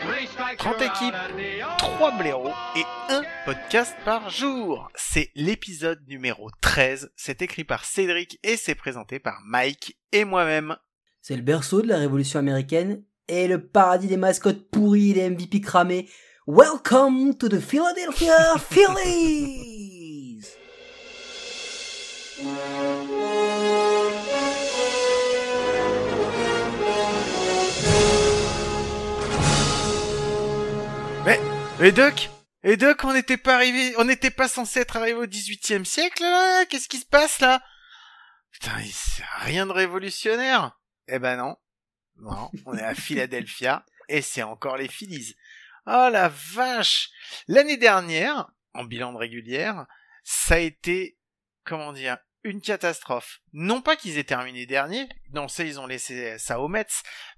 30 you're out équipes, of the 3 blaireaux et un podcast par jour. C'est l'épisode numéro 13. C'est écrit par Cédric et c'est présenté par Mike et moi-même. C'est le berceau de la révolution américaine et le paradis des mascottes pourries et des MVP cramés. Welcome to the Philadelphia Phillies! et Doc Et Doc, on n'était pas arrivé, on n'était pas censé être arrivé au 18e siècle, là Qu'est-ce qui se passe, là? Putain, c'est rien de révolutionnaire Eh ben non. Non, on est à Philadelphia, et c'est encore les Phillies. Oh la vache L'année dernière, en bilan de régulière, ça a été, comment dire, une catastrophe. Non pas qu'ils aient terminé dernier, non ça ils ont laissé ça aux Mets,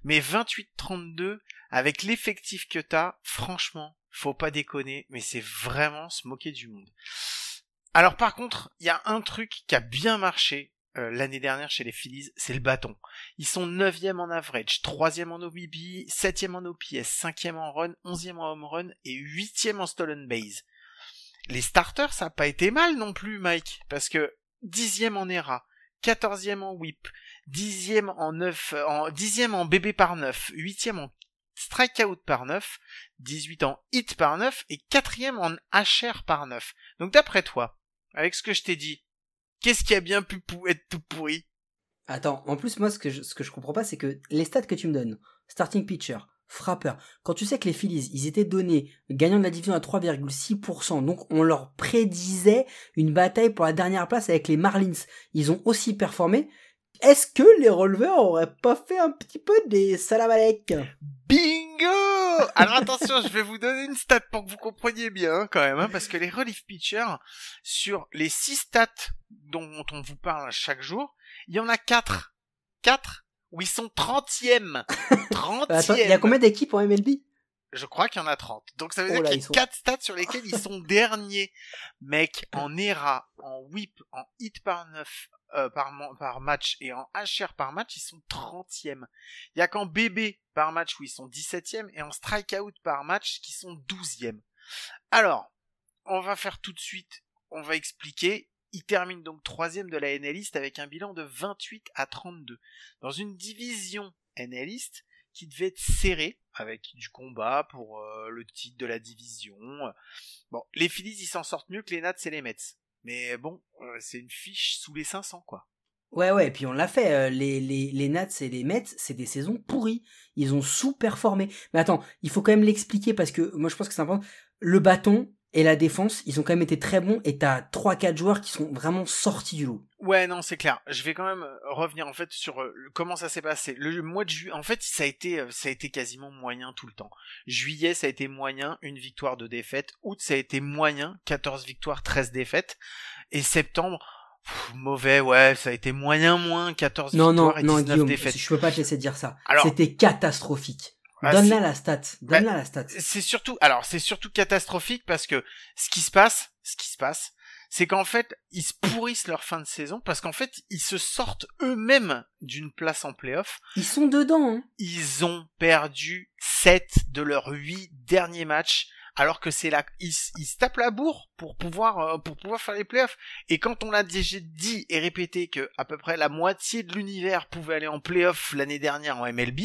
mais 28-32, avec l'effectif que t'as, franchement, faut pas déconner, mais c'est vraiment se moquer du monde. Alors par contre, il y a un truc qui a bien marché euh, l'année dernière chez les Phillies, c'est le bâton. Ils sont 9e en average, 3e en OBB, 7e en OPS, 5e en run, 11e en home run et 8e en stolen base. Les starters, ça a pas été mal non plus, Mike, parce que 10e en ERA, 14e en whip, 10e en 9, en 10e en BB par 9, 8e en strikeout par 9, 18 en hit par 9 et 4e en HR par 9. Donc d'après toi, avec ce que je t'ai dit, qu'est-ce qui a bien pu être tout pourri? Attends, en plus, moi, ce que je, ce que je comprends pas, c'est que les stats que tu me donnes, starting pitcher, frappeur, quand tu sais que les Phillies, ils étaient donnés gagnant de la division à 3,6%, donc on leur prédisait une bataille pour la dernière place avec les Marlins. Ils ont aussi performé. Est-ce que les releveurs auraient pas fait un petit peu des salamalek Bingo Alors attention, je vais vous donner une stat pour que vous compreniez bien hein, quand même, hein, parce que les relief pitchers, sur les 6 stats dont on vous parle chaque jour, il y en a 4. 4 où ils sont 30e. 30e. Attends, il y a combien d'équipes en MLB Je crois qu'il y en a 30. Donc ça veut Oh dire qu'il y a sont- 4 stats sur lesquels ils sont derniers. Mec, en ERA, en whip, en hit par 9 euh, par, match et en HR par match, ils sont 30e. Il y a qu'en BB par match où ils sont 17e et en strikeout par match qui sont 12e. Alors, on va faire tout de suite, on va expliquer. Il termine donc troisième de la NL East avec un bilan de 28 à 32. Dans une division NL East qui devait être serrée avec du combat pour euh, le titre de la division. Bon, les Phillies ils s'en sortent mieux que les Nats et les Mets. Mais bon, euh, c'est une fiche sous les 500 quoi. Ouais, ouais, et puis on l'a fait. euh, les, les, les Nats et les Mets, c'est des saisons pourries. Ils ont sous-performé. Mais attends, il faut quand même l'expliquer parce que moi je pense que c'est important. Le bâton et la défense, ils ont quand même été très bons et t'as 3-4 joueurs qui sont vraiment sortis du lot. Ouais, non, c'est clair. Je vais quand même euh, revenir en fait sur euh, comment ça s'est passé. Le mois de juillet, en fait, ça a été, euh, ça a été quasiment moyen tout le temps. Juillet, ça a été moyen, une victoire, deux défaites. Août, ça a été moyen, 14 victoires, 13 défaites. Et septembre, pff, mauvais, ouais, ça a été moyen, moins, 14 Non, non, victoires et non, 19 Guillaume, défaites. je peux pas te laisser dire ça. C'était catastrophique. Ah, Donne-la la stat. Donne-la la stat. c'est surtout alors c'est surtout catastrophique parce que ce qui se passe ce qui se passe c'est qu'en fait ils se pourrissent leur fin de saison parce qu'en fait ils se sortent eux-mêmes d'une place en playoff Ils sont dedans, hein. ils ont perdu 7 de leurs 8 derniers matchs alors que c'est là ils, s- ils se tapent la bourre pour pouvoir euh, pour pouvoir faire les playoffs. Et quand on l'a déjà dit et répété que à peu près la moitié de l'univers pouvait aller en playoff l'année dernière en MLB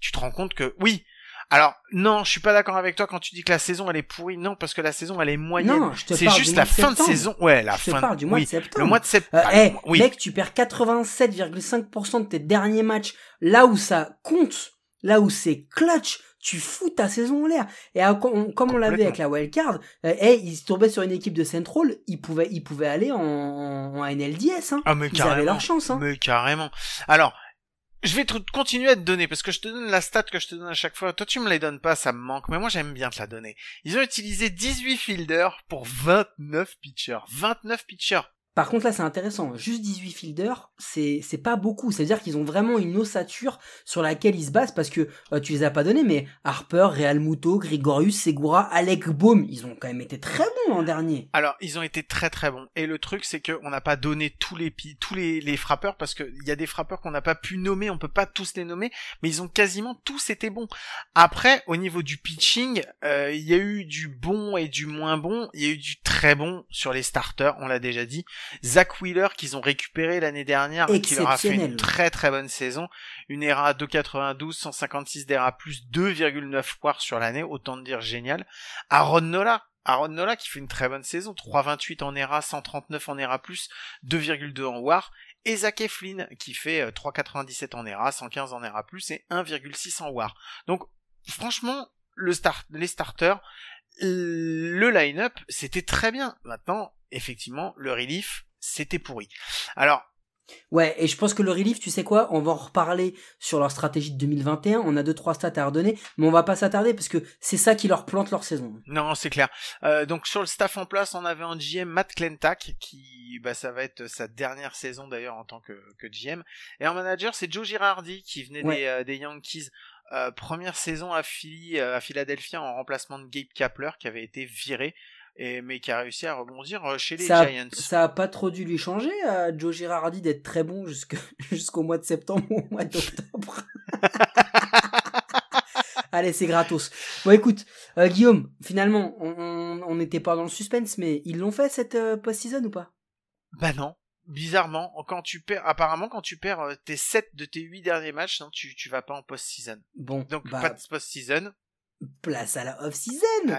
tu te rends compte que oui. Alors non je suis pas d'accord avec toi quand tu dis que la saison elle est pourrie. Non parce que la saison elle est moyenne. C'est juste la fin de saison. Ouais la Je te fin parle du mois oui, de septembre. le mois de Euh, septembre hey, oui. mec, tu perds 87,5% de tes derniers matchs. Là où ça compte, là où c'est clutch, tu fous ta saison en l'air. Et à- comme comme on l'a vu avec la wildcard, euh, hey, ils se tombaient sur une équipe de Central, ils pouvaient, ils pouvaient aller en, en NLDS. Hein. ah mais Ils carrément avaient leur chance. Hein. Mais carrément. Alors, je vais te continuer à te donner parce que je te donne la stat que je te donne à chaque fois. Toi, tu me les donnes pas, ça me manque, mais moi j'aime bien te la donner. Ils ont utilisé 18 fielders pour 29 pitchers. 29 pitchers. Par contre, là, c'est intéressant. Juste 18 fielders, c'est, c'est pas beaucoup. C'est-à-dire qu'ils ont vraiment une ossature sur laquelle ils se basent parce que euh, tu les as pas donnés, mais Harper, Real Muto, Grigorius, Segura, Alec Baum, ils ont quand même été très bons en dernier. Alors, ils ont été très très bons. Et le truc, c'est que on n'a pas donné tous les tous les, les frappeurs parce que il y a des frappeurs qu'on n'a pas pu nommer, on peut pas tous les nommer, mais ils ont quasiment tous été bons. Après, au niveau du pitching, euh, il y a eu du bon et du moins bon. Il y a eu du très bon sur les starters, on l'a déjà dit. Zach Wheeler qu'ils ont récupéré l'année dernière, qui leur a fait une très très bonne saison. Une ERA 2,92, 156 d'ERA plus 2,9 WAR sur l'année, autant de dire génial. Aaron Nola, Aaron Nola qui fait une très bonne saison, 3,28 en ERA, 139 en ERA plus, 2,2 en WAR. Et Zach Eflin qui fait euh, 3,97 en ERA, 115 en ERA plus et 1,6 en WAR. Donc franchement, le start, les starters, le line-up, c'était très bien. Maintenant, effectivement, le relief, c'était pourri. Alors, Ouais, et je pense que le relief, tu sais quoi, on va en reparler sur leur stratégie de 2021. On a deux trois stats à redonner, mais on va pas s'attarder parce que c'est ça qui leur plante leur saison. non, c'est clair. Euh, donc sur le staff en place, on avait en GM Matt Klentak, qui, bah, ça va être sa dernière saison d'ailleurs en tant que, que GM. Et en manager, c'est Joe Girardi qui venait Ouais. des, euh, des Yankees. Euh, première saison à, Philly, à Philadelphie en remplacement de Gabe Kapler qui avait été viré, et, mais qui a réussi à rebondir euh, chez les Ça, Giants. ça a pas trop dû lui changer à Joe Girardi d'être très bon jusqu'au mois de septembre ou au mois d'octobre. Allez, c'est gratos. Bon, écoute, euh, Guillaume, finalement, on- n'était pas dans le suspense, mais ils l'ont fait cette euh, post-season ou pas? Bah non. Bizarrement, quand tu perds, apparemment, quand tu perds euh, tes 7 de tes 8 derniers matchs, non, tu, tu vas pas en post-season. Bon, Donc, bah, pas de post-season. Place à la off-season.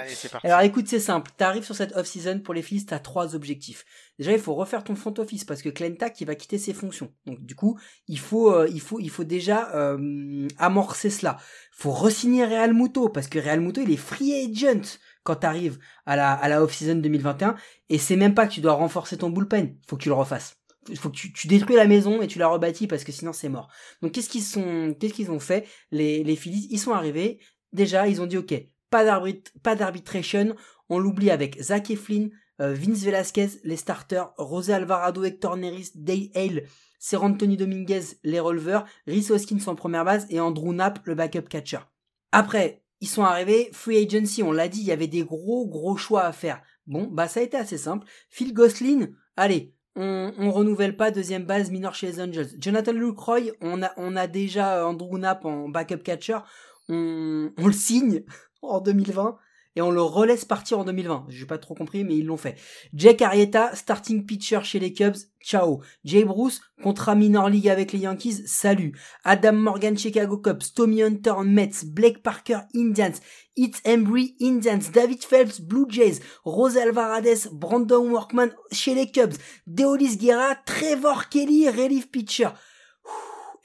Alors écoute, c'est simple. T'arrives sur cette off-season pour les Phillies, t'as trois objectifs. Déjà, il faut refaire ton front office parce que Clentac, il va quitter ses fonctions. Donc du coup, il faut, euh, il faut, il faut déjà euh, amorcer cela. Faut resigner Real Muto parce que Real Muto, il est free agent quand t'arrives à la, à la off-season 2021. Et c'est même pas que tu dois renforcer ton bullpen. Faut que tu le refasses. Faut que tu, tu détruis la maison et tu la rebâtis parce que sinon c'est mort. Donc qu'est-ce qu'ils sont, qu'est-ce qu'ils ont fait? Les, les Phillies Ils sont arrivés. Déjà, ils ont dit ok, pas d'arbit- pas d'arbitration. On l'oublie avec Zach Eflin, euh, Vince Velasquez, les starters, José Alvarado, Hector Neris, Day Hale, Ser Anthony Dominguez, les releveurs, Rhys Hoskins en première base et Andrew Knapp, le backup catcher. Après, ils sont arrivés, free agency, on l'a dit, il y avait des gros gros choix à faire. Bon, bah ça a été assez simple. Phil Gosselin, allez, on, on renouvelle pas deuxième base mineur chez les Angels. Jonathan Lucroy, on a, on a déjà euh, Andrew Knapp en backup catcher. On, le signe en 2020 et on le relaisse partir en 2020. J'ai pas trop compris, mais ils l'ont fait. Jake Arrieta, starting pitcher chez les Cubs, ciao. Jay Bruce, contrat minor league avec les Yankees, salut. Adam Morgan, Chicago Cubs, Tommy Hunter, Mets, Blake Parker, Indians, It's Embry, Indians, David Phelps, Blue Jays, Rose Alvarez, Brandon Workman chez les Cubs, Deolis Guerra, Trevor Kelly, relief pitcher.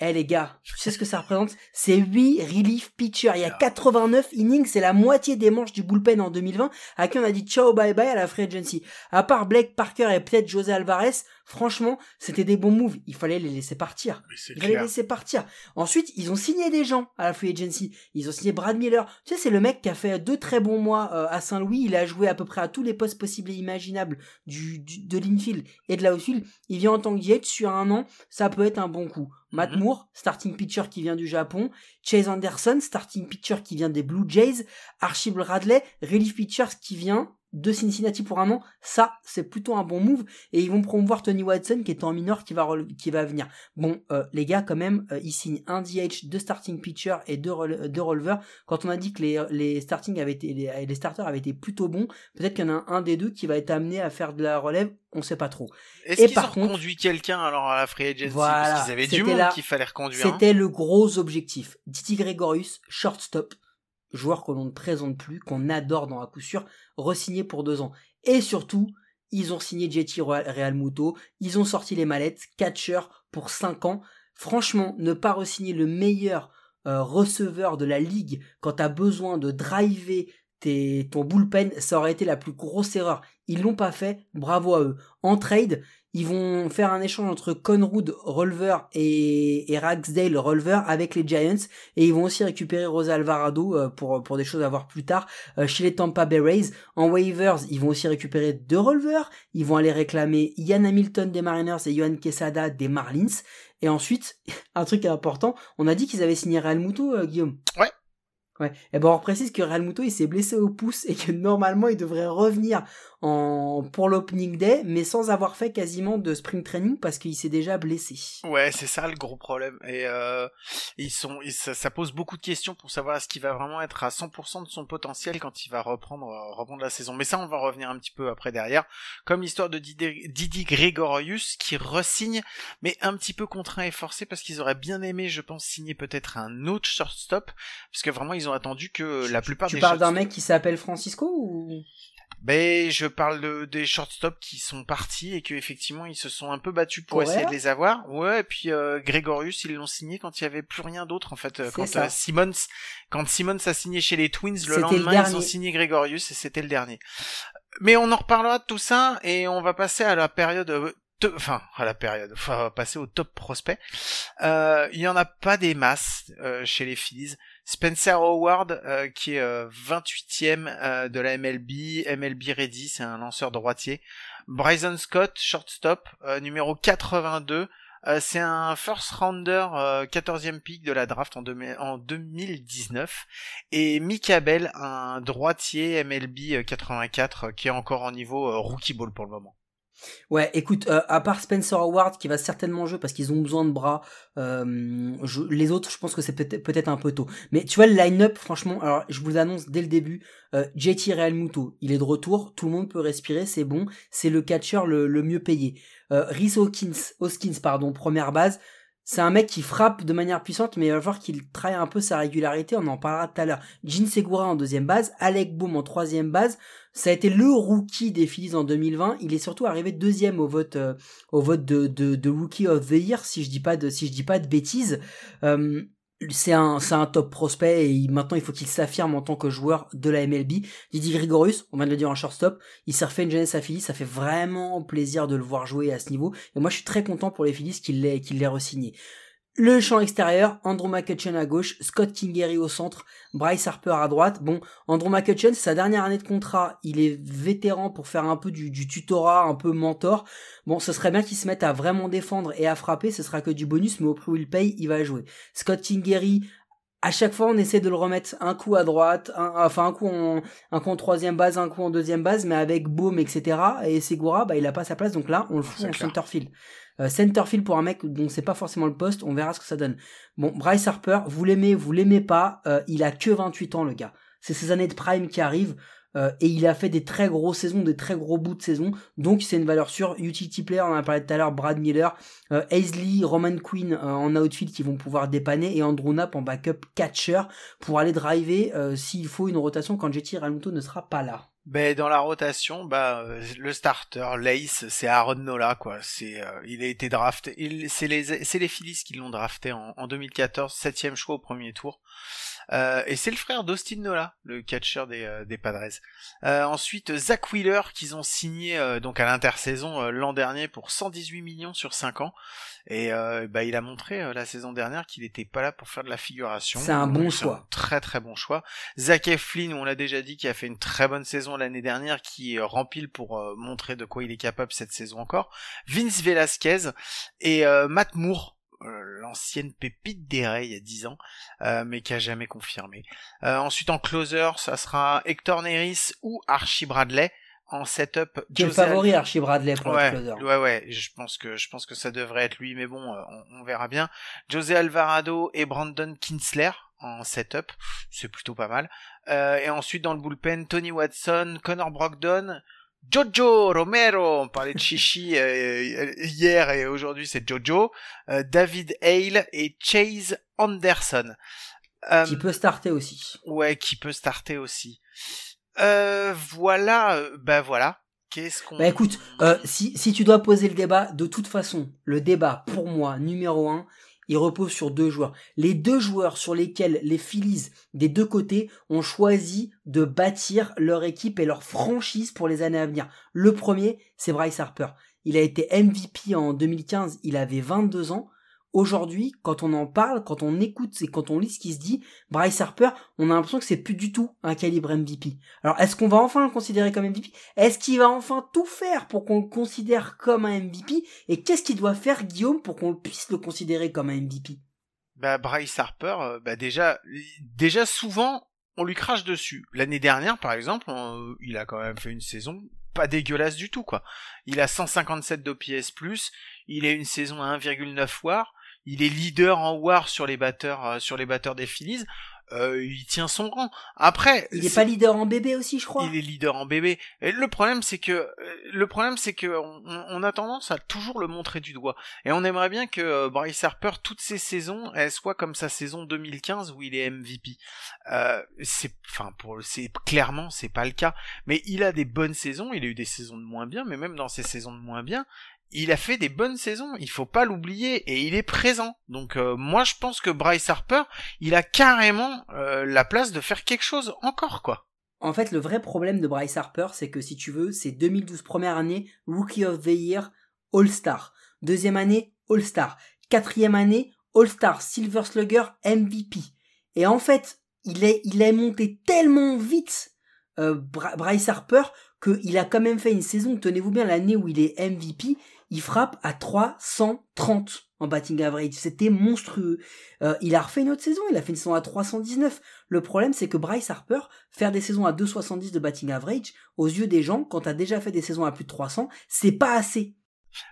Eh les gars, tu sais ce que ça représente? C'est 8 relief pitchers. Il y a 89 innings, c'est la moitié des manches du bullpen en 2020, à qui on a dit ciao bye bye à la free agency. À part Blake Parker et peut-être José Alvarez, franchement, c'était des bons moves. Il fallait les laisser partir. Il fallait les laisser partir. Ensuite, ils ont signé des gens à la free agency. Ils ont signé Brad Miller. Tu sais, c'est le mec qui a fait deux très bons mois euh, à Saint-Louis. Il a joué à peu près à tous les postes possibles et imaginables du, du- de l'infield et de l'outfield. Il vient en tant que sur un an. Ça peut être un bon coup. Matt Mhm. Moore, starting pitcher qui vient du Japon. Chase Anderson, starting pitcher qui vient des Blue Jays. Archibald Radley, relief pitcher qui vient de Cincinnati pour un an. Ça, c'est plutôt un bon move. Et ils vont promouvoir Tony Watson qui est en minor qui va, qui va venir. Bon, euh, les gars, quand même, euh, ils signent un DH, deux starting pitchers et deux, rele- deux releveurs. Quand on a dit que les, les starting avaient été, les, les starters avaient été plutôt bons, peut-être qu'il y en a un des deux qui va être amené à faire de la relève. On sait pas trop. Est-ce Et qu'ils ont contre- conduit quelqu'un alors à la free agency? Voilà, Parce qu'ils avaient du monde qu'il fallait reconduire. hein. C'était le gros objectif. Didi Gregorius, shortstop, joueur que l'on ne présente plus, qu'on adore dans à coup sûr, re-signé pour deux ans. Et surtout, ils ont signé JT Real Muto, ils ont sorti les mallettes, catcher pour cinq ans. Franchement, ne pas re-signer le meilleur euh, receveur de la ligue quand t'as besoin de driver ton bullpen, ça aurait été la plus grosse erreur. Ils l'ont pas fait, bravo à eux. En trade, ils vont faire un échange entre Conrood Rolver et, et Ragsdale Rolver avec les Giants et ils vont aussi récupérer Rosa Alvarado euh, pour, pour des choses à voir plus tard euh, chez les Tampa Bay Rays. En waivers, ils vont aussi récupérer deux Rolver. Ils vont aller réclamer Ian Hamilton des Mariners et Johan Quesada des Marlins. Et ensuite, un truc important, on a dit qu'ils avaient signé Real Muto, euh, Guillaume? Ouais. Ouais. Et ben on précise que Real Muto il s'est blessé au pouce et que normalement il devrait revenir en pour l'opening day, mais sans avoir fait quasiment de spring training parce qu'il s'est déjà blessé. Ouais, c'est ça le gros problème. Et euh, ils sont, ça, ça, pose beaucoup de questions pour savoir est-ce qu'il va vraiment être à 100% de son potentiel quand il va reprendre, euh, reprendre la saison. Mais ça, on va revenir un petit peu après derrière. Comme l'histoire de Didi, Didi Gregorius qui resigne, mais un petit peu contraint et forcé parce qu'ils auraient bien aimé, je pense, signer peut-être un autre shortstop, parce que vraiment ils ont attendu que la plupart tu des parles d'un mec qui s'appelle Francisco ou? Ben, je parle de, des shortstops qui sont partis et que effectivement ils se sont un peu battus pour essayer de les avoir. Ouais, et puis euh, Gregorius ils l'ont signé quand il y avait plus rien d'autre en fait. Euh, quand euh, Simmons, quand Simmons a signé chez les Twins le lendemain ils ont signé Gregorius et c'était le dernier. Mais on en reparlera de tout ça et on va passer à la période euh, enfin à la période, enfin passer au top prospect. Euh, il y en a pas des masses euh, chez les Phillies. Spencer Howard, euh, qui est 28e euh, de la MLB, MLB Ready, c'est un lanceur droitier. Bryson Scott, shortstop, numéro 82. c'est un first rounder, 14e pick de la draft en, en 2019. Et Mick Abel, un droitier MLB 84, qui est encore en niveau rookie ball pour le moment. Ouais, écoute, euh, à part Spencer Howard qui va certainement jouer parce qu'ils ont besoin de bras, euh, les autres, je pense que c'est peut-être peut-être un peu tôt. Mais tu vois le line-up, franchement, alors je vous l'annonce dès le début, euh, JT Realmuto, il est de retour, tout le monde peut respirer, c'est bon, c'est le catcher le, le mieux payé. Euh, Rhys Hawkins, Hoskins, pardon, première base. C'est un mec qui frappe de manière puissante, mais il va falloir qu'il travaille un peu sa régularité, on en parlera tout à l'heure. Jin Segura en deuxième base, Alec Boom en troisième base. Ça a été le rookie des Phillies en 2020. Il est surtout arrivé deuxième au vote, euh, au vote de, de, de, Rookie of the Year, si je dis pas de, si je dis pas de bêtises. Euh, c'est un, un top prospect et maintenant il faut qu'il s'affirme en tant que joueur de la MLB. Didier Grigorius, on vient de le dire en shortstop, il s'est refait une jeunesse à Philly, ça fait vraiment plaisir de le voir jouer à ce niveau. Et moi je suis très content pour les Phillies qu'il l'ait, qu'il l'ait re-signé. Le champ extérieur, Andrew McCutcheon à gauche, Scott Kingery au centre, Bryce Harper à droite. Bon, Andrew McCutcheon, c'est sa dernière année de contrat, il est vétéran pour faire un peu du, du tutorat, un peu mentor. Bon, ce serait bien qu'il se mette à vraiment défendre et à frapper, ce sera que du bonus, mais au prix où il paye, il va jouer. Scott Kingery, à chaque fois, on essaie de le remettre un coup à droite, enfin un coup en un coup en troisième base, un coup en deuxième base, mais avec Boom, etc. Et Segura, bah il a pas sa place, donc là, on le fout en centerfield. Euh, centerfield pour un mec dont c'est pas forcément le poste, on verra ce que ça donne. Bon, Bryce Harper, vous l'aimez, vous l'aimez pas, euh, il a que 28 ans le gars. C'est ses années de prime qui arrivent. Euh, et il a fait des très grosses saisons, des très gros bouts de saison, donc c'est une valeur sûre. Utility player, on en a parlé tout à l'heure, Brad Miller, euh, Aisley, Roman Quinn en outfield qui vont pouvoir dépanner, et Andrew Knapp en backup catcher pour aller driver s'il faut une rotation quand JT Realmuto ne sera pas là. Ben dans la rotation, bah le starter, Lace, c'est Aaron Nola quoi. C'est euh, il a été drafté. C'est les c'est les Phillies qui l'ont drafté en 2014, septième choix au premier tour. Euh, et c'est le frère d'Austin Nola, le catcher des, euh, des Padres. Euh, ensuite, Zach Wheeler, qu'ils ont signé donc à l'intersaison l'an dernier pour 118 millions sur 5 ans. Et bah, il a montré la saison dernière qu'il n'était pas là pour faire de la figuration. C'est un bon choix. très très bon choix. Zach Eflin, on l'a déjà dit, qui a fait une très bonne saison l'année dernière, qui rempile pour montrer de quoi il est capable cette saison encore. Vince Velasquez et Matt Moore, euh, l'ancienne pépite des Rays il y a 10 ans, euh, mais qui a jamais confirmé. Euh, ensuite en closer, ça sera Hector Neris ou Archie Bradley. En setup, quel favori Archie Bradley pour ouais, le closer Ouais, ouais, je pense que je pense que ça devrait être lui, mais bon, on, on verra bien. José Alvarado et Brandon Kinsler en setup, c'est plutôt pas mal. et ensuite dans le bullpen, Tony Watson, Connor Brogdon, Jojo Romero, on parlait de Chichi euh, hier et aujourd'hui c'est Jojo, euh, David Hale et Chase Anderson. Euh, qui peut starter aussi. Ouais, qui peut starter aussi. voilà, bah voilà. Qu'est-ce qu'on... Bah écoute, si, si tu dois poser le débat, de toute façon, le débat pour moi numéro un, il repose sur deux joueurs. Les deux joueurs sur lesquels les Phillies des deux côtés ont choisi de bâtir leur équipe et leur franchise pour les années à venir. Le premier, c'est Bryce Harper. Il a été MVP en 2015, il avait 22 ans. Aujourd'hui, quand on en parle, quand on écoute et quand on lit ce qui se dit, Bryce Harper, on a l'impression que c'est plus du tout un calibre MVP. Alors, est-ce qu'on va enfin le considérer comme MVP Est-ce qu'il va enfin tout faire pour qu'on le considère comme un MVP Et qu'est-ce qu'il doit faire, Guillaume, pour qu'on puisse le considérer comme un MVP Bah, Bryce Harper, euh, bah déjà, déjà souvent, on lui crache dessus. L'année dernière, par exemple, il a quand même fait une saison pas dégueulasse du tout, quoi. Il a 157 d'OPS+, il a une saison à 1,9 war, il est leader en war sur les batteurs euh, sur les batteurs des Phillies. Euh, il tient son rang. Après, il est, pas leader en bébé aussi, je crois. Il est leader en bébé. Et le problème, c'est que euh, le problème, c'est que on, a tendance à toujours le montrer du doigt. Et on aimerait bien que Bryce Harper, toutes ses saisons, elles soient comme sa saison 2015 où il est MVP. Euh, c'est, enfin, pour, c'est clairement, c'est pas le cas. Mais il a des bonnes saisons. Il a eu des saisons de moins bien, mais même dans ces saisons de moins bien, il a fait des bonnes saisons, il faut pas l'oublier, et il est présent. Donc euh, moi je pense que Bryce Harper, il a carrément euh, la place de faire quelque chose encore quoi. En fait, le vrai problème de Bryce Harper, c'est que si tu veux, c'est 2012 première année, Rookie of the Year, All-Star. Deuxième année, All-Star. Quatrième année, All-Star, Silver Slugger, MVP. Et en fait, il est, il est monté tellement vite, euh, Bryce Harper, qu'il a quand même fait une saison, tenez-vous bien, l'année où il est MVP, il frappe à 330 en batting average. C'était monstrueux. Euh, il a refait une autre saison, il a fait une saison à 319. Le problème, c'est que Bryce Harper, faire des saisons à 270 de batting average, aux yeux des gens, quand t'as déjà fait des saisons à plus de 300, c'est pas assez.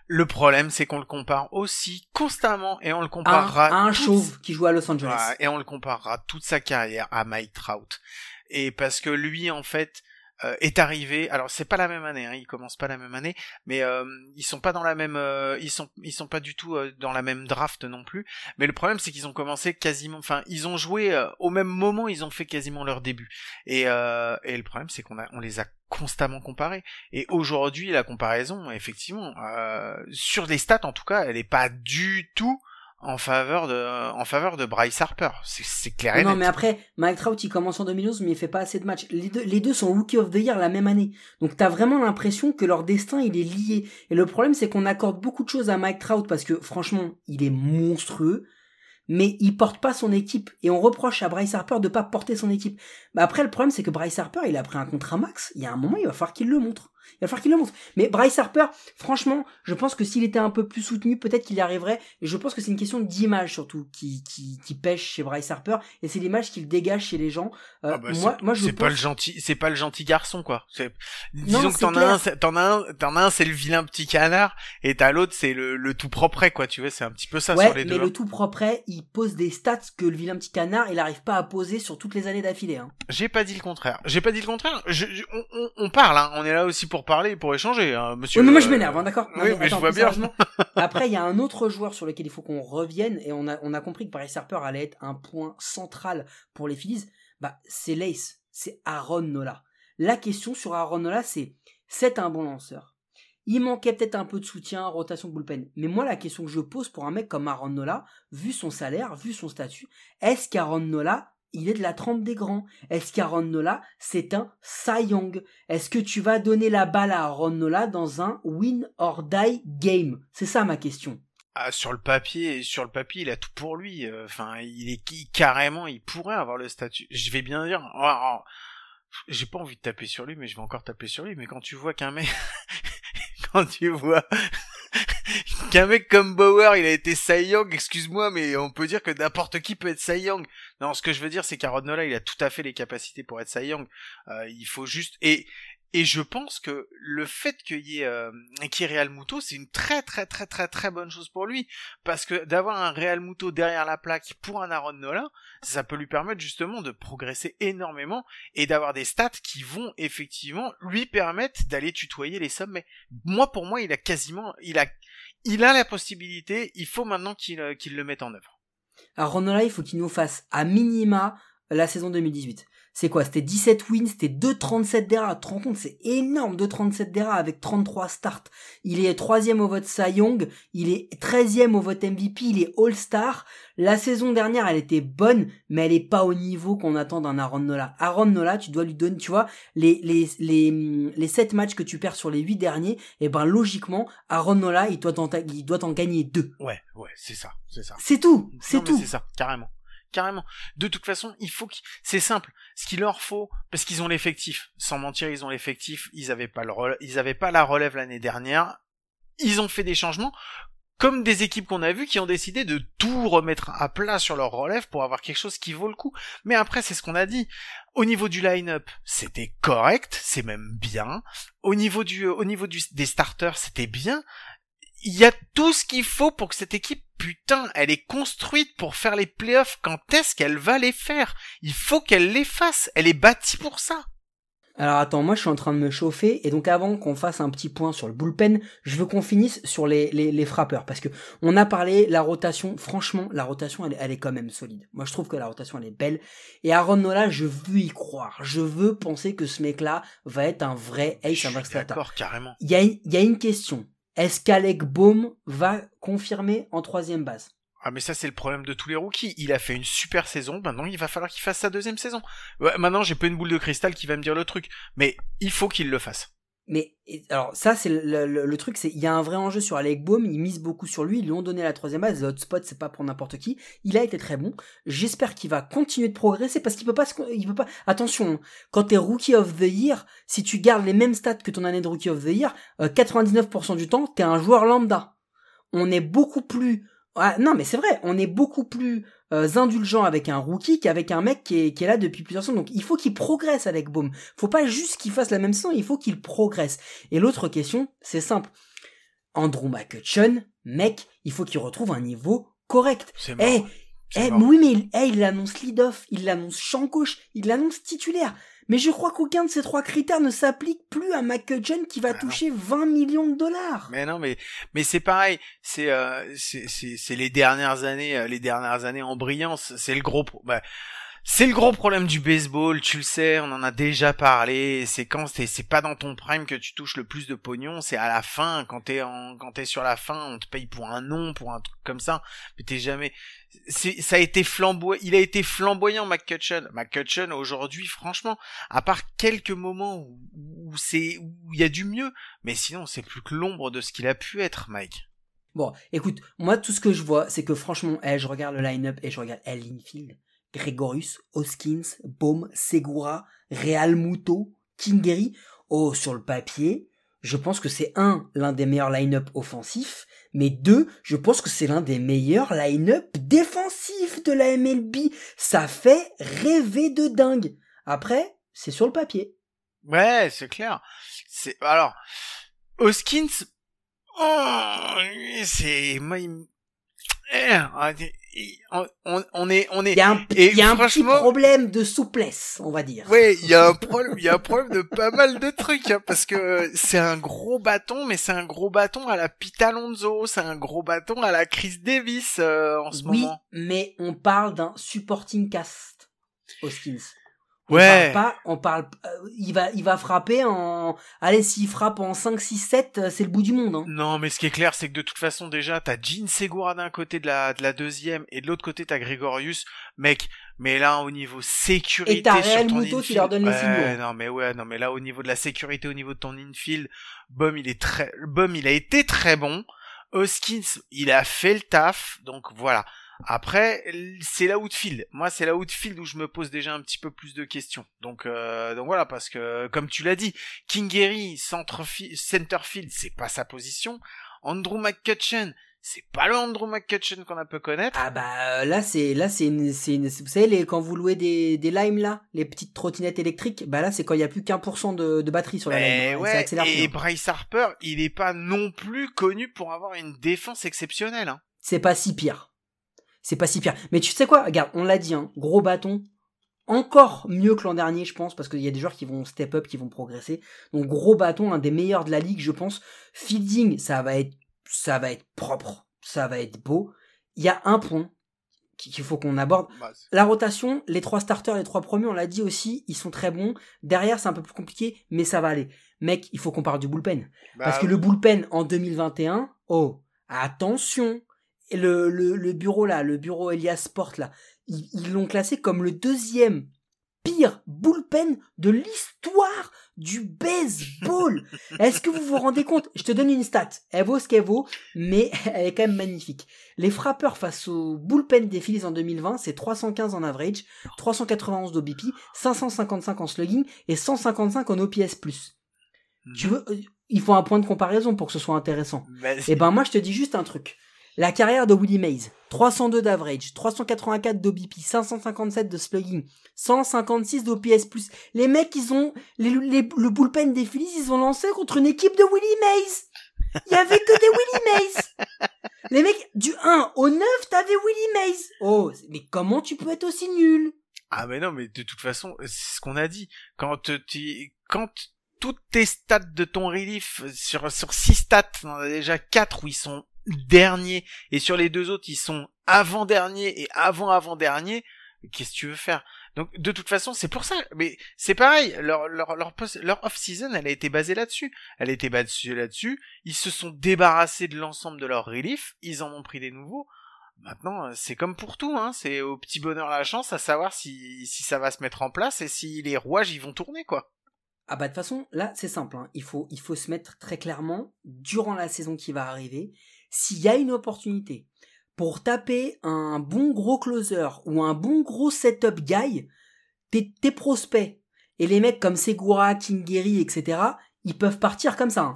Le problème, c'est qu'on le compare aussi constamment et on le comparera à, un chauve qui joue à Los Angeles. et on le comparera toute sa carrière à Mike Trout. Et parce que lui, en fait, euh, est arrivé. Alors c'est pas la même année, hein, ils commencent pas la même année, mais euh, ils sont pas dans la même, euh, ils sont ils sont pas du tout dans la même draft non plus. Mais le problème c'est qu'ils ont commencé quasiment, enfin ils ont joué au même moment, ils ont fait quasiment leur début. Et et le problème c'est qu'on a on les a constamment comparés. Et aujourd'hui la comparaison, effectivement, sur les stats en tout cas, elle est pas du tout en faveur de en faveur de Bryce Harper. C'est clair et Non, mais après Mike Trout il commence en 2012 mais il fait pas assez de matchs. Les deux, les deux sont rookie of the year la même année. Donc t'as vraiment l'impression que leur destin il est lié. Et le problème c'est qu'on accorde beaucoup de choses à Mike Trout parce que franchement, il est monstrueux mais il porte pas son équipe et on reproche à Bryce Harper de pas porter son équipe. Bah après le problème c'est que Bryce Harper il a pris un contrat max, il y a un moment il va falloir qu'il le montre. Il va falloir qu'il le montre. Mais Bryce Harper, franchement, je pense que s'il était un peu plus soutenu, peut-être qu'il y arriverait. Et je pense que c'est une question d'image surtout qui, qui, qui pêche chez Bryce Harper. Et c'est l'image qu'il dégage chez les gens. Euh, ah bah, moi, moi, je c'est pas le gentil, c'est pas le gentil garçon quoi. Disons que t'en as un, t'en as un, t'en as un, c'est le vilain petit canard, et t'as l'autre, c'est le, le tout propre quoi. Tu vois, c'est un petit peu ça ouais, sur les mais deux. Mais le hein. tout propre, il pose des stats que le vilain petit canard, il arrive pas à poser sur toutes les années d'affilée. Hein. J'ai pas dit le contraire. J'ai pas dit le contraire. Je, on, on, on, parle, hein. On est là aussi pour parler, pour échanger. Hein, monsieur. Oui, mais moi je m'énerve, hein, d'accord. Oui, mais, je vois bien. Après, il y a un autre joueur sur lequel il faut qu'on revienne, et on a, on a compris que Paris Harper allait être un point central pour les Phillies. Bah, c'est Lace, c'est Aaron Nola. La question sur Aaron Nola, c'est c'est un bon lanceur. Il manquait peut-être un peu de soutien, rotation bullpen. Mais moi, la question que je pose pour un mec comme Aaron Nola, vu son salaire, vu son statut, est-ce qu'Aaron Nola il est de la trempe des grands. Est-ce qu'Aaron Nola, c'est un Young Est-ce que tu vas donner la balle à Aaron Nola dans un win or die game? C'est ça ma question. Ah, sur le papier, sur le papier, il a tout pour lui. Euh, enfin, il est carrément, il pourrait avoir le statut. Je vais bien dire, oh, oh, j'ai pas envie de taper sur lui, mais je vais encore taper sur lui. Mais quand tu vois qu'un mec, quand tu vois qu'un mec comme Bauer, il a été Young, excuse-moi, mais on peut dire que n'importe qui peut être Young. Non, ce que je veux dire, c'est qu'Aaron Nola, il a tout à fait les capacités pour être Cy Young. Euh, il faut juste et et je pense que le fait qu'il y ait euh, qu'il Real Muto, c'est une très très très très très bonne chose pour lui parce que d'avoir un Real Muto derrière la plaque pour un Aaron Nola, ça peut lui permettre justement de progresser énormément et d'avoir des stats qui vont effectivement lui permettre d'aller tutoyer les sommets. Moi pour moi, il a quasiment il a il a la possibilité, il faut maintenant qu'il euh, qu'il le mette en œuvre. Nola, il faut qu'il nous fasse à minima la saison 2018. C'est quoi C'était 17 wins, c'était 2,37 d'ERA. Tu te rends compte, c'est énorme, 2,37 d'ERA avec 33 starts. Il est troisième au vote Cy Young, il est 13e au vote MVP, il est All-Star. La saison dernière, elle était bonne, mais elle est pas au niveau qu'on attend d'un Aaron Nola. Aaron Nola, tu dois lui donner, tu vois, les, les, les, les 7 matchs que tu perds sur les 8 derniers, et eh ben, logiquement, Aaron Nola, il doit t'en, il doit t'en gagner 2. Ouais, ouais, c'est ça, c'est ça. C'est tout, c'est tout. C'est ça, carrément. Carrément. De toute façon, il faut que c'est simple. Ce qu'il leur faut, parce qu'ils ont l'effectif. Sans mentir, ils ont l'effectif. Ils avaient pas la relève l'année dernière. Ils ont fait des changements. Comme des équipes qu'on a vues qui ont décidé de tout remettre à plat sur leur relève pour avoir quelque chose qui vaut le coup. Mais après, c'est ce qu'on a dit. Au niveau du line-up, c'était correct, c'est même bien. Au niveau des starters, c'était bien il y a tout ce qu'il faut pour que cette équipe, putain, elle est construite pour faire les playoffs. Quand est-ce qu'elle va les faire? Il faut qu'elle les fasse. Elle est bâtie pour ça. Alors attends, moi je suis en train de me chauffer et donc avant qu'on fasse un petit point sur le bullpen, je veux qu'on finisse sur les, les, les frappeurs parce que on a parlé la rotation. Franchement, la rotation elle, est- elle est quand même solide. Moi je trouve que la rotation elle est belle et Aaron Nola, je veux y croire. Je veux penser que ce mec-là va être un vrai ace, Je un vrai suis starter. d'accord, carrément. Il y a, il y a une question. Est-ce qu'Alec Baum va confirmer en troisième base? Ah mais ça c'est le problème de tous les rookies. Il a fait une super saison. Maintenant il va falloir qu'il fasse sa deuxième saison. Maintenant j'ai pas une boule de cristal qui va me dire le truc, mais il faut qu'il le fasse. Mais alors ça c'est le, truc, c'est il y a un vrai enjeu sur Alec Baum, ils misent beaucoup sur lui, ils lui ont donné la troisième base, le hotspot c'est pas pour n'importe qui, il a été très bon, j'espère qu'il va continuer de progresser parce qu'il peut pas, il peut pas, attention, hein, quand t'es rookie of the year, si tu gardes les mêmes stats que ton année de rookie of the year, euh, 99% du temps t'es un joueur lambda. On est beaucoup plus, ah, non mais c'est vrai, on est beaucoup plus euh, indulgent avec un rookie qu'avec un mec qui est, qui est là depuis plusieurs saisons. Donc il faut qu'il progresse Alec Baum. Faut pas juste qu'il fasse la même saison, il faut qu'il progresse. Et l'autre question, c'est simple. Andrew McCutcheon, mec, il faut qu'il retrouve un niveau correct. C'est Eh. C'est eh, mort. mais oui, mais il, eh, il l'annonce lead-off, il l'annonce champ gauche, il l'annonce titulaire. Mais je crois qu'aucun de ces trois critères ne s'applique plus à McCutcheon qui va Ah toucher 20 millions de dollars. Mais non, mais mais c'est pareil. C'est euh, c'est les dernières années, euh, les dernières années en brillance. C'est le gros. Bah, c'est le gros problème du baseball. Tu le sais, on en a déjà parlé. C'est quand c'est pas dans ton prime que tu touches le plus de pognon. C'est à la fin, quand t'es en sur la fin, on te paye pour un nom, pour un truc comme ça. Mais t'es jamais. Ça a été flamboyant. Il a été flamboyant, McCutcheon. McCutcheon aujourd'hui, franchement, à part quelques moments où, c'est où il y a du mieux. Mais sinon, c'est plus que l'ombre de ce qu'il a pu être, Mike. Bon, écoute, moi tout ce que je vois, c'est que franchement, eh, je regarde le line-up et je regarde El Infield, Gregorius, Hoskins, Baum, Segura, Real Muto, Kingeri. Oh, sur le papier, je pense que c'est un, l'un des meilleurs line-up offensifs, mais deux, je pense que c'est l'un des meilleurs line-up défensifs de la MLB. Ça fait rêver de dingue. Après, c'est sur le papier. Ouais, c'est clair. C'est alors Hoskins. Oh, c'est on, on- est on est. Il y a un, Et y a un petit problème de souplesse, on va dire. Ouais, il y a un problème, il y a un problème de pas mal de trucs, hein, parce que c'est un gros bâton, mais c'est un gros bâton à la Pete Alonso, c'est un gros bâton à la Chris Davis euh, en ce Oui, moment. mais on parle d'un supporting cast, Hoskins. On Ouais. parle pas, on parle, euh, il va, il va frapper en, allez, s'il frappe en 5, 6, 7, euh, c'est le bout du monde, hein. Non, mais ce qui est clair, c'est que de toute façon, déjà, t'as Jean Segura d'un côté de la, de la deuxième, et de l'autre côté, t'as Gregorius. Mec, mais là, au niveau sécurité Et t'as sur Real Muto qui leur donne les ouais, non, mais ouais, non, mais là, au niveau de la sécurité, au niveau de ton infield, Bum, il est très, Bum, il a été très bon. Hoskins, il a fait le taf, donc voilà. Après, c'est la outfield. Moi, c'est la outfield où je me pose déjà un petit peu plus de questions. Donc, euh, donc voilà, parce que comme tu l'as dit, Kingeri, centerfield, c'est pas sa position. Andrew McCutcheon, c'est pas le Andrew McCutcheon qu'on a pu connaître. Ah bah, euh, là, c'est, là, c'est une, c'est une- vous savez, les, quand vous louez des, des limes, là, les petites trottinettes électriques, bah là, c'est quand il y a plus qu'un pour cent de, de batterie sur la lime. Eh et ça ouais, et hein. Bryce Harper, il est pas non plus connu pour avoir une défense exceptionnelle. Hein. c'est pas si pire. C'est pas si pire. Mais tu sais quoi? Regarde, on l'a dit, hein, gros bâton. Encore mieux que l'an dernier, je pense, parce qu'il y a des joueurs qui vont step up, qui vont progresser. Donc gros bâton, un des meilleurs de la ligue, je pense. Fielding, ça va être, ça va être propre, ça va être beau. Il y a un point qu'il faut qu'on aborde. Bah, La rotation, les trois starters, les trois premiers, on l'a dit aussi, ils sont très bons. Derrière, c'est un peu plus compliqué, mais ça va aller. Mec, il faut qu'on parle du bullpen. Parce bah, que le bullpen en 2021, oh, attention. Et le, le, le bureau là, le bureau Elias Sport là, ils l'ont classé comme le deuxième pire bullpen de l'histoire du baseball. Est-ce que vous vous rendez compte? Je te donne une stat. Elle vaut ce qu'elle vaut, mais elle est quand même magnifique. Les frappeurs face au bullpen des Phillies en 2020, c'est 315 en average, 391 d'OBP, 555 en slugging et 155 en OPS+. Tu veux, euh, il faut un point de comparaison pour que ce soit intéressant. Bah, Eh ben moi je te dis juste un truc. La carrière de Willie Mays, 302 d'average, 384 d'OBP, 557 de slugging, 156 d'OPS+. Les mecs, ils ont le bullpen des Phillies, ils ont lancé contre une équipe de Willie Mays. Il y avait que des Willie Mays. Les mecs, du 1 au 9, t'avais Willie Mays. Oh, mais comment tu peux être aussi nul? Ah mais non, mais de toute façon, c'est ce qu'on a dit. Quand euh, tu, quand toutes tes stats de ton relief sur sur six stats, on a déjà quatre où ils sont derniers et sur les deux autres ils sont avant derniers et avant avant derniers. Qu'est-ce que tu veux faire? Donc de toute façon, c'est pour ça. Mais c'est pareil. Leur leur leur, off season, elle a été basée là-dessus. Elle a été basée là-dessus. Ils se sont débarrassés de l'ensemble de leur relief. Ils en ont pris des nouveaux. Maintenant, euh, c'est comme pour tout, hein. C'est au petit bonheur la chance à savoir si, si ça va se mettre en place et si les rouages ils vont tourner, quoi. Ah bah de toute façon, là c'est simple, hein. il, faut, il faut se mettre très clairement, durant la saison qui va arriver, s'il y a une opportunité pour taper un bon gros closer ou un bon gros setup guy, tes, prospects et les mecs comme Segura, Kingeri, etc., ils peuvent partir comme ça. hein.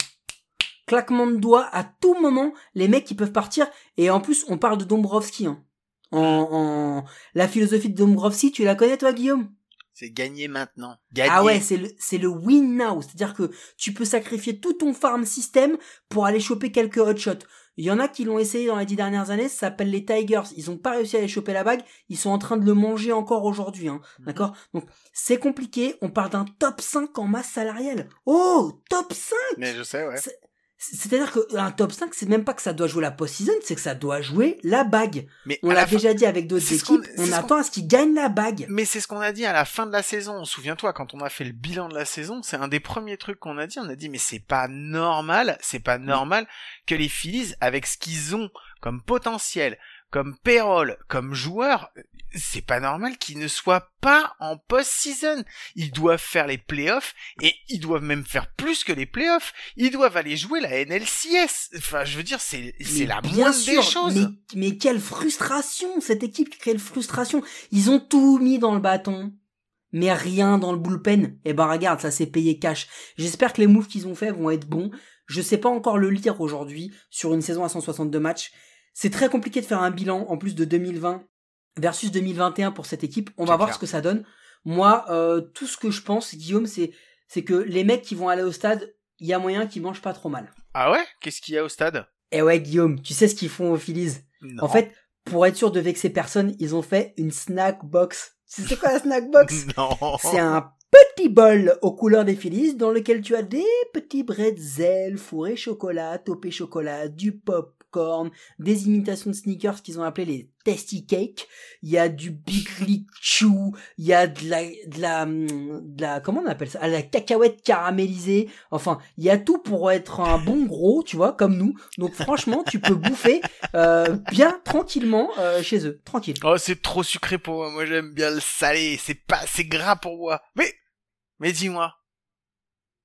Claquement de doigts à tout moment, les mecs ils peuvent partir, et en plus on parle de Dombrowski. hein. En, en... La philosophie de Dombrowski, tu la connais toi Guillaume? C'est gagner maintenant. Gagner. ah ouais, c'est le, c'est le win now. C'est-à-dire que tu peux sacrifier tout ton farm system pour aller choper quelques hotshots. Il y en a qui l'ont essayé dans les dix dernières années, ça s'appelle les Tigers. Ils ont pas réussi à aller choper la bague, ils sont en train de le manger encore aujourd'hui, hein. Mhm. D'accord? Donc, c'est compliqué, on parle d'un top 5 en masse salariale. Oh! Top 5! Mais je sais, ouais. C'est- C'est-à-dire qu'un top 5, c'est même pas que ça doit jouer la post-season, c'est que ça doit jouer la bague. Mais On l'a fin- déjà dit avec d'autres équipes, on qu'on- attend à ce qu'ils gagnent la bague. Mais c'est ce qu'on a dit à la fin de la saison. Souviens-toi, quand on a fait le bilan de la saison, c'est un des premiers trucs qu'on a dit. On a dit, mais c'est pas normal, c'est pas normal que les Phillies, avec ce qu'ils ont comme potentiel, comme payroll, comme joueurs, c'est pas normal qu'ils ne soient pas en post-season. Ils doivent faire les playoffs et ils doivent même faire plus que les playoffs. Ils doivent aller jouer la NLCS. Enfin, je veux dire, c'est, la moindre sûr, des choses. Mais, mais quelle frustration Cette équipe une frustration. Ils ont tout mis dans le bâton, mais rien dans le bullpen. Eh ben regarde, ça s'est payé cash. J'espère que les moves qu'ils ont fait vont être bons. Je sais pas encore le lire aujourd'hui sur une saison à 162 matchs. C'est très compliqué de faire un bilan en plus de 2020 versus 2021 pour cette équipe. On va voir clair. ce que ça donne. Moi, euh, tout ce que je pense, Guillaume, c'est c'est que les mecs qui vont aller au stade, il y a moyen qu'ils mangent pas trop mal. Ah ouais? Qu'est-ce qu'il y a au stade? Eh ouais, Guillaume, tu sais ce qu'ils font aux Phillies? Non. en fait, pour être sûr de vexer personne, ils ont fait une snack box. Tu sais c'est quoi la snack box? Non. C'est un petit bol aux couleurs des Phillies dans lequel tu as des petits bretzels fourrés chocolat, topés chocolat, du popcorn, des imitations de sneakers qu'ils ont appelé les tasty cakes. Il y a du Big League Chew, il y a de la, de la, hum, de la, comment on appelle ça, Ah, la cacahuète caramélisée. Enfin, il y a tout pour être un bon gros, tu vois, comme nous. Donc franchement, tu peux bouffer euh, bien tranquillement euh, chez eux, tranquille. Oh, c'est trop sucré pour moi. Moi, j'aime bien le salé. C'est pas, c'est gras pour moi. Mais, mais dis-moi.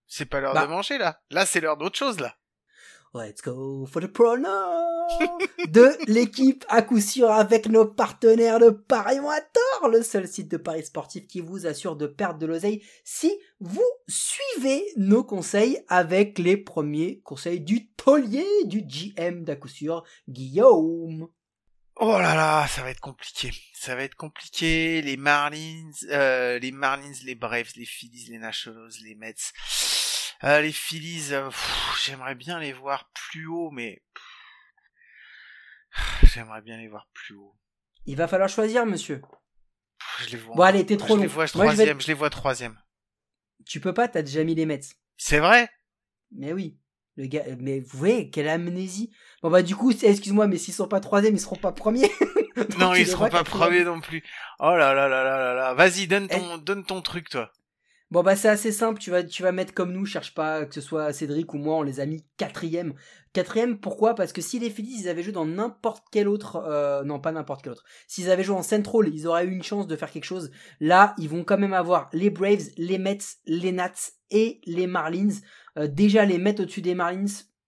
C'est pas l'heure Bah. de manger, là. Là, c'est l'heure d'autre chose, là. Let's go for the prono de l'équipe à coup sûr avec nos partenaires de Paris Moitor, le seul site de paris sportif qui vous assure de perdre de l'oseille si vous suivez nos conseils avec les premiers conseils du taulier du GM d'à coup sûr, Guillaume. Oh là là, ça va être compliqué. Ça va être compliqué. Les Marlins, euh, les Marlins, les Braves, les Phillies, les Nationals, les Mets. Euh, les Phillies, euh, j'aimerais bien les voir plus haut, mais j'aimerais bien les voir plus haut. Il va falloir choisir, monsieur. Je les vois. Bon, allez, t'es trop je long. les vois Moi, je vais- troisième. Je les vois troisième. Tu peux pas, t'as déjà mis les Mets. C'est vrai? Mais oui. Le gars, mais vous voyez, quelle amnésie. Bon bah du coup, excuse-moi, mais s'ils sont pas troisième, ils seront pas premiers. Non, ils seront pas premiers non plus. Oh là là là là là là. Vas-y, donne Eh. ton, donne ton truc, toi. Bon bah c'est assez simple, tu vas, tu vas mettre comme nous, cherche pas que ce soit Cédric ou moi, on les a mis quatrième. Quatrième, pourquoi? Parce que si les Phillies ils avaient joué dans n'importe quel autre, euh, non pas n'importe quel autre, s'ils avaient joué en Central, ils auraient eu une chance de faire quelque chose. Là, ils vont quand même avoir les Braves, les Mets, les Nats et les Marlins. Euh, déjà les Mets au-dessus des Marlins,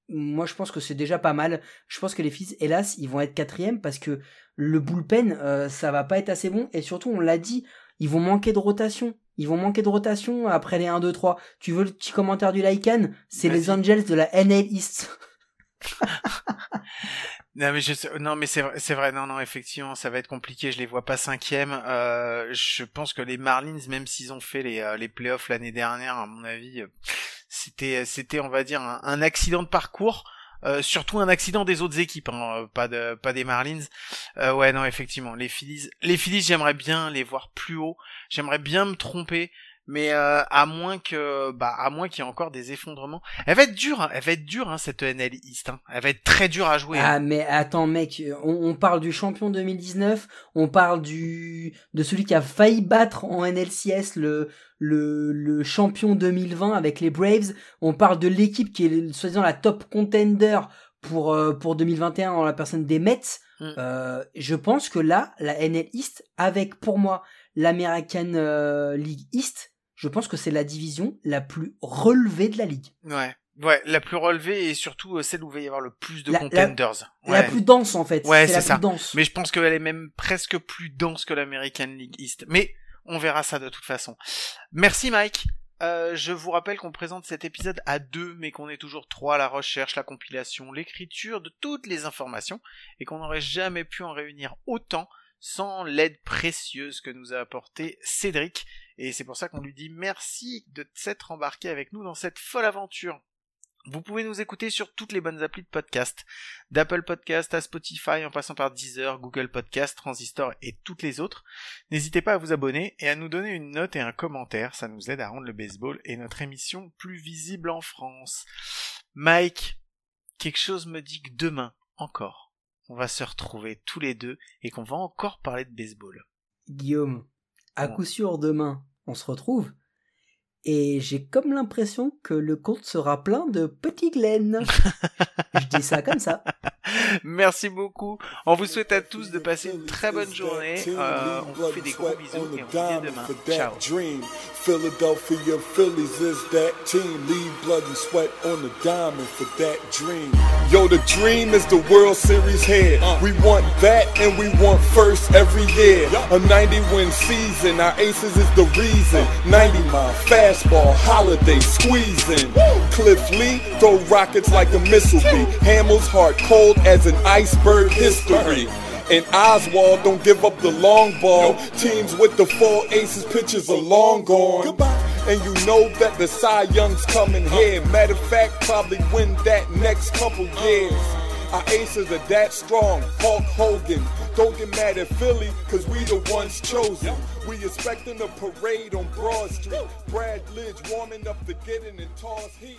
moi je pense que c'est déjà pas mal. Je pense que les Phillies, hélas, ils vont être quatrième parce que le bullpen, euh, ça va pas être assez bon et surtout on l'a dit, ils vont manquer de rotation. Ils vont manquer de rotation après les 1, 2, 3. Tu veux le petit commentaire du Lycan? C'est les. Angels de la NL East. Non mais je non mais c'est vrai, c'est vrai non non effectivement ça va être compliqué je les vois pas cinquième euh, je pense que les Marlins même s'ils ont fait les euh, les playoffs l'année dernière à mon avis euh, c'était c'était on va dire un, un accident de parcours euh, surtout un accident des autres équipes hein, euh, pas de pas des Marlins. Euh, ouais non effectivement les Phillies les Phillies j'aimerais bien les voir plus haut. J'aimerais bien me tromper mais euh, à moins que bah à moins qu'il y ait encore des effondrements elle va être dure hein, elle va être dure hein, cette NL East hein. elle va être très dure à jouer hein. Ah mais attends mec, on, on parle du champion 2019, on parle du de celui qui a failli battre en NLCS le le, le champion 2020 avec les Braves, on parle de l'équipe qui est soi-disant la top contender pour euh, pour 2021 en la personne des Mets. Mm. Euh, je pense que là la NL East avec pour moi l'American euh, League East, je pense que c'est la division la plus relevée de la ligue. Ouais. Ouais, la plus relevée et surtout euh, celle où il va y avoir le plus de La- la- contenders. La Ouais. plus dense en fait. Ouais, c'est la c'est ça. plus dense. Mais je pense qu'elle est même presque plus dense que l'American League East. Mais on verra ça de toute façon. Merci Mike. Euh, je vous rappelle qu'on présente cet épisode à deux, mais qu'on est toujours trois à la recherche, la compilation, l'écriture de toutes les informations, et qu'on n'aurait jamais pu en réunir autant sans l'aide précieuse que nous a apporté Cédric. Et c'est pour ça qu'on lui dit merci de s'être embarqué avec nous dans cette folle aventure. Vous pouvez nous écouter sur toutes les bonnes applis de podcast, d'Apple Podcast à Spotify en passant par Deezer, Google Podcast, Transistor et toutes les autres. N'hésitez pas à vous abonner et à nous donner une note et un commentaire, ça nous aide à rendre le baseball et notre émission plus visible en France. Mike, quelque chose me dit que demain, encore, on va se retrouver tous les deux et qu'on va encore parler de baseball. Guillaume, à coup sûr demain, on se retrouve. Et j'ai comme l'impression que le compte sera plein de petits Glenn. Je dis ça comme ça. Merci beaucoup. On vous souhaite à tous de passer une très bonne journée. Euh, on vous fait des gros bisous et on vous dit à demain. Ciao. Dream. Philadelphia Phillies is that team. Leave blood and sweat on the diamond for that dream. Yo, the dream is the World Series here. Uh. We want that and we want first every year. A 90 win season, our aces is the reason. 90 mile fastball, holiday squeezing. Cliff Lee throw rockets like a missile be. Hamill's heart cold as an iceberg history. And Oswald don't give up the long ball. Teams with the four aces pitchers are long gone. And you know that the Cy Young's coming here. Matter of fact, probably win that next couple years. Our aces are that strong. Hulk Hogan. Don't get mad at Philly, cause we the ones chosen. We expecting a parade on Broad Street. Brad Lidge warming up to get in and toss heat.